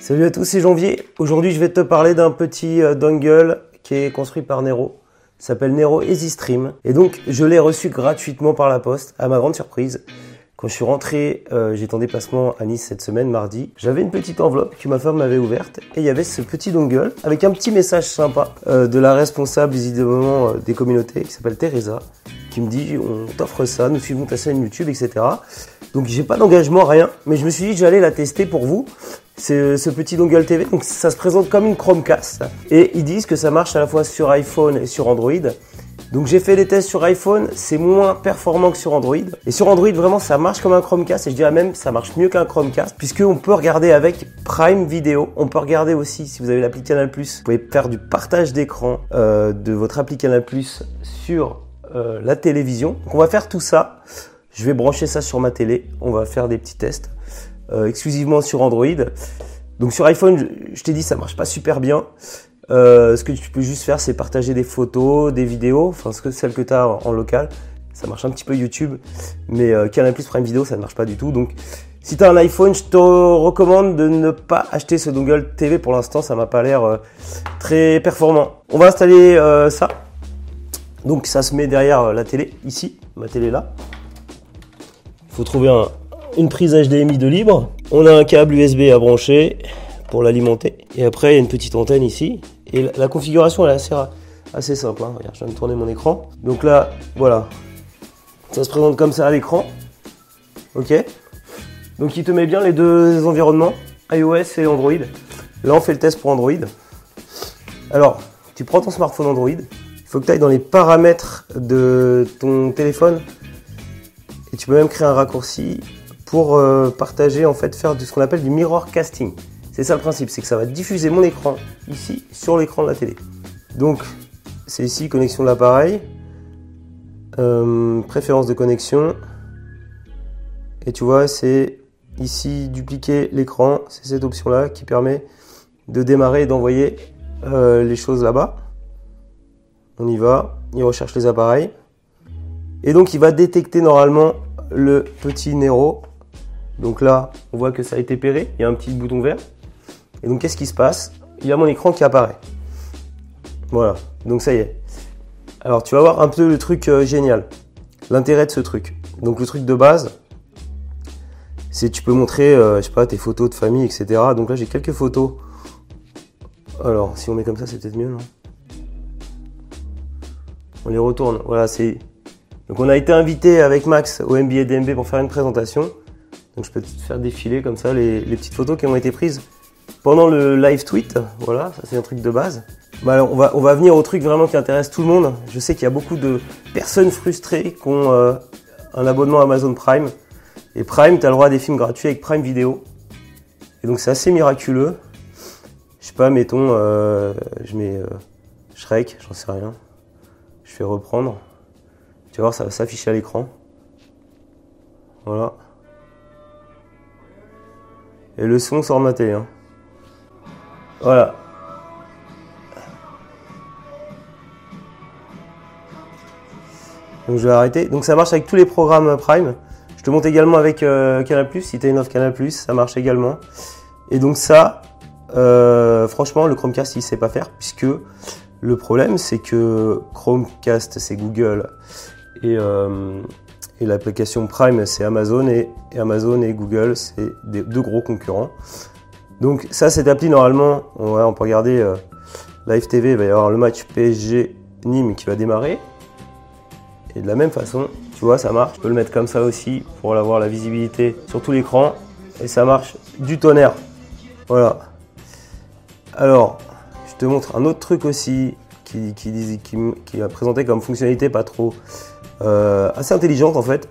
Salut à tous, c'est Janvier. Aujourd'hui, je vais te parler d'un petit euh, dongle qui est construit par Nero. Il s'appelle Nero Easy Stream. Et donc, je l'ai reçu gratuitement par la poste, à ma grande surprise. Quand je suis rentré, euh, j'étais en déplacement à Nice cette semaine, mardi. J'avais une petite enveloppe que ma femme m'avait ouverte et il y avait ce petit dongle avec un petit message sympa euh, de la responsable visiblement euh, des communautés qui s'appelle Teresa, qui me dit on t'offre ça, nous suivons ta chaîne YouTube, etc. Donc j'ai pas d'engagement, rien, mais je me suis dit que j'allais la tester pour vous. C'est ce petit dongle TV, donc ça se présente comme une Chromecast et ils disent que ça marche à la fois sur iPhone et sur Android. Donc j'ai fait des tests sur iPhone, c'est moins performant que sur Android. Et sur Android, vraiment, ça marche comme un Chromecast. Et je dirais même, ça marche mieux qu'un Chromecast, puisqu'on peut regarder avec Prime Video. On peut regarder aussi, si vous avez l'appli Canal+, vous pouvez faire du partage d'écran euh, de votre appli Canal+, sur euh, la télévision. Donc on va faire tout ça. Je vais brancher ça sur ma télé. On va faire des petits tests euh, exclusivement sur Android. Donc sur iPhone, je, t'ai dit, ça marche pas super bien. Euh, ce que tu peux juste faire, c'est partager des photos, des vidéos, enfin ce que celles que tu en, local. Ça marche un petit peu YouTube, mais euh, Canal Plus Prime Vidéo, ça ne marche pas du tout. Donc, si tu un iPhone, je te recommande de ne pas acheter ce dongle TV pour l'instant. Ça m'a pas l'air euh, très performant. On va installer ça. Donc, ça se met derrière la télé, ici, ma télé là. Il faut trouver un, une prise HDMI de libre. On a un câble USB à brancher pour l'alimenter. Et après, il y a une petite antenne ici. Et la, configuration elle est assez, assez simple. Hein. Regarde, je viens de tourner mon écran. Donc là, voilà. Ça se présente comme ça à l'écran. Ok Donc il te met bien les deux environnements, iOS et Android. Là, on fait le test pour Android. Alors, tu prends ton smartphone Android. Il faut que tu ailles dans les paramètres de ton téléphone. Et tu peux même créer un raccourci pour euh, partager, en fait, faire de ce qu'on appelle du mirror casting. C'est ça le principe, c'est que ça va diffuser mon écran ici sur l'écran de la télé. Donc c'est ici connexion de l'appareil, euh, préférence de connexion, et tu vois c'est ici dupliquer l'écran, c'est cette option là qui permet de démarrer et d'envoyer euh, les choses là-bas. On y va, il recherche les appareils, et donc il va détecter normalement le petit Nero. Donc là, on voit que ça a été péré, il y a un petit bouton vert. Et donc, qu'est-ce qui se passe? Il y a mon écran qui apparaît. Voilà, donc ça y est. Alors, tu vas voir un peu le truc euh, génial. L'intérêt de ce truc. Donc, le truc de base, c'est tu peux montrer, euh, je sais pas, tes photos de famille, etc. Donc là, j'ai quelques photos. Alors, si on met comme ça, c'est peut-être mieux, non? On les retourne. Voilà, c'est. Donc, on a été invité avec Max au MBA DMB pour faire une présentation. Donc, je peux te faire défiler comme ça les, petites photos qui ont été prises pendant le live tweet. Voilà, ça c'est un truc de base. Bah on, va, on va venir au truc vraiment qui intéresse tout le monde. Je sais qu'il y a beaucoup de personnes frustrées qui ont euh, un abonnement Amazon Prime. Et Prime, tu as le droit à des films gratuits avec Prime Vidéo. Et donc c'est assez miraculeux. Je sais pas, mettons, euh, je mets euh, Shrek, j'en sais rien. Je fais reprendre. Tu vas voir, ça va s'afficher à l'écran. Voilà. Et le son sort ma télé. Hein. Voilà. Donc je vais arrêter. Donc ça marche avec tous les programmes Prime. Je te montre également avec euh, Canal+, si tu une offre Canal+, ça marche également. Et donc ça, euh, franchement, le Chromecast, il sait pas faire, puisque le problème, c'est que Chromecast, c'est Google, et, euh, et l'application Prime, c'est Amazon, et, Amazon et Google, c'est deux gros concurrents. Donc ça, cette appli, normalement, on, peut regarder euh, Live TV, il va y avoir le match PSG Nîmes qui va démarrer. Et de la même façon, tu vois, ça marche. Je peux le mettre comme ça aussi pour avoir la visibilité sur tout l'écran. Et ça marche du tonnerre. Voilà. Alors, je te montre un autre truc aussi qui, qui, qui, présenté comme fonctionnalité pas trop euh, assez intelligente en fait.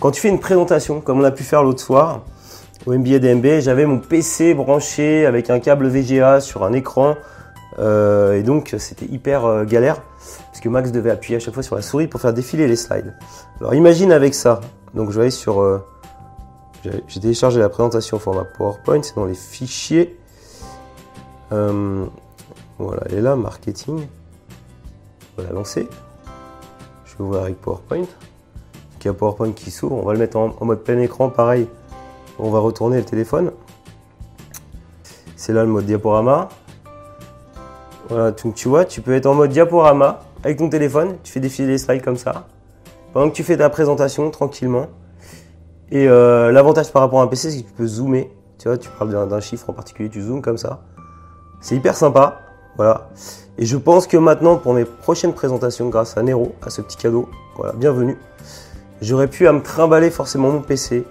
Quand tu fais une présentation, comme on a pu faire l'autre soir, au MBA DMB, j'avais mon PC branché avec un câble VGA sur un écran. Euh, et donc c'était hyper euh, galère puisque Max devait appuyer à chaque fois sur la souris pour faire défiler les slides. Alors imagine avec ça. Donc je vais aller sur. Euh, j'ai téléchargé la présentation au format PowerPoint, c'est dans les fichiers. Euh, voilà, elle est là, marketing. On va la lancer. Je vais ouvrir avec PowerPoint. il y a PowerPoint qui s'ouvre. On va le mettre en, mode plein écran, pareil on va retourner le téléphone. C'est là le mode diaporama. Voilà, donc tu vois, tu peux être en mode diaporama avec ton téléphone, tu fais défiler les slides comme ça, pendant que tu fais ta présentation tranquillement. Et euh, l'avantage par rapport à un PC, c'est que tu peux zoomer. Tu vois, tu parles d'un chiffre en particulier, tu zoomes comme ça. C'est hyper sympa. Voilà. Et je pense que maintenant, pour mes prochaines présentations, grâce à Nero, à ce petit cadeau, voilà, bienvenue, j'aurais pu à me trimballer forcément mon PC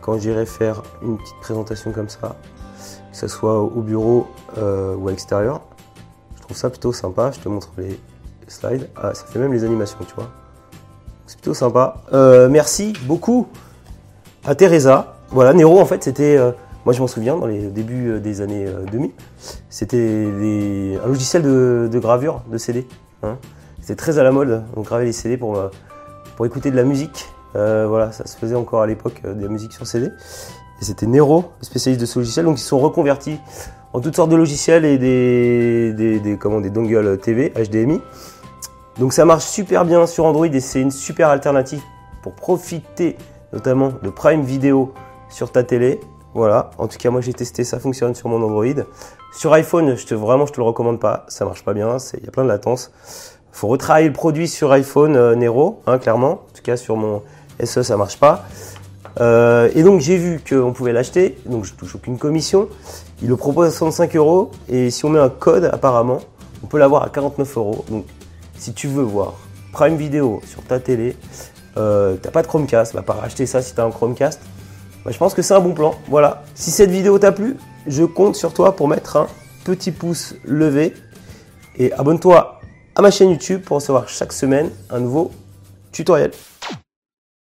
quand j'irai faire une petite présentation comme ça, que ce soit au bureau euh, ou à l'extérieur. Je trouve ça plutôt sympa. Je te montre les slides. Ah, ça fait même les animations, tu vois. C'est plutôt sympa. Euh, merci beaucoup à Teresa. Voilà, Nero, en fait, c'était. Euh, moi, je m'en souviens, dans les débuts des années 2000, c'était un logiciel de, gravure de CD. Hein. C'était très à la mode. On gravait les CD pour, pour écouter de la musique. voilà, ça se faisait encore à l'époque de la musique sur CD. Et c'était Nero, spécialiste de ce logiciel. Donc, ils sont reconvertis en toutes sortes de logiciels et des, comment, des dongles TV, HDMI. Donc ça marche super bien sur Android et c'est une super alternative pour profiter notamment de Prime Video sur ta télé. Voilà, en tout cas moi j'ai testé, ça fonctionne sur mon Android. Sur iPhone, je te, vraiment je te le recommande pas, ça marche pas bien, il y a plein de latence. Faut retravailler le produit sur iPhone euh, Nero, hein, clairement. En tout cas sur mon SE ça marche pas. Euh, et donc j'ai vu qu'on pouvait l'acheter, donc je touche aucune commission. Il le propose à 65 euros et si on met un code apparemment, on peut l'avoir à 49 euros. Donc si tu veux voir Prime Video sur ta télé, euh, t'as pas de Chromecast, va pas racheter ça si t'as un Chromecast. Bah, je pense que c'est un bon plan. Voilà. Si cette vidéo t'a plu, je compte sur toi pour mettre un petit pouce levé et abonne-toi à ma chaîne YouTube pour recevoir chaque semaine un nouveau tutoriel.